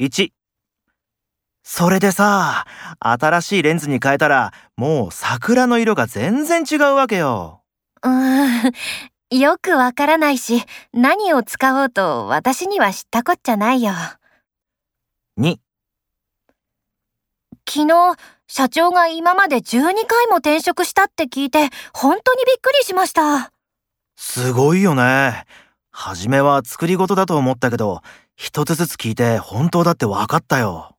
1それでさ、新しいレンズに変えたら、もう桜の色が全然違うわけよ。うーん、よくわからないし、何を使おうと私には知ったこっちゃないよ。2昨日、社長が今まで12回も転職したって聞いて、本当にびっくりしました。すごいよね。初めは作り事だと思ったけど、一つずつ聞いて本当だって分かったよ。